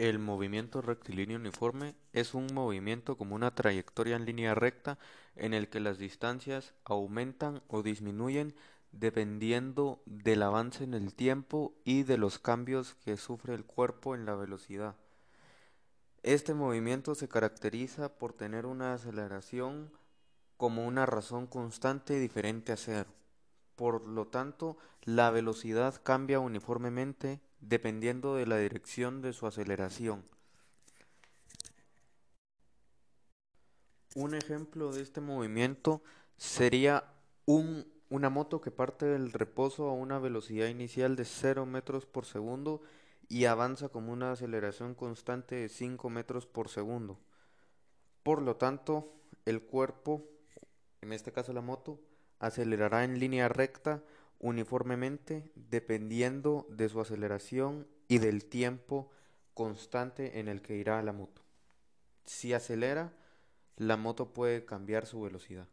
El movimiento rectilíneo uniforme es un movimiento como una trayectoria en línea recta en el que las distancias aumentan o disminuyen dependiendo del avance en el tiempo y de los cambios que sufre el cuerpo en la velocidad. Este movimiento se caracteriza por tener una aceleración como una razón constante diferente a cero. Por lo tanto, la velocidad cambia uniformemente dependiendo de la dirección de su aceleración. Un ejemplo de este movimiento sería una moto que parte del reposo a una velocidad inicial de 0 metros por segundo y avanza con una aceleración constante de 5 metros por segundo. Por lo tanto, el cuerpo, en este caso la moto, acelerará en línea recta uniformemente dependiendo de su aceleración y del tiempo constante en el que irá la moto. Si acelera, la moto puede cambiar su velocidad.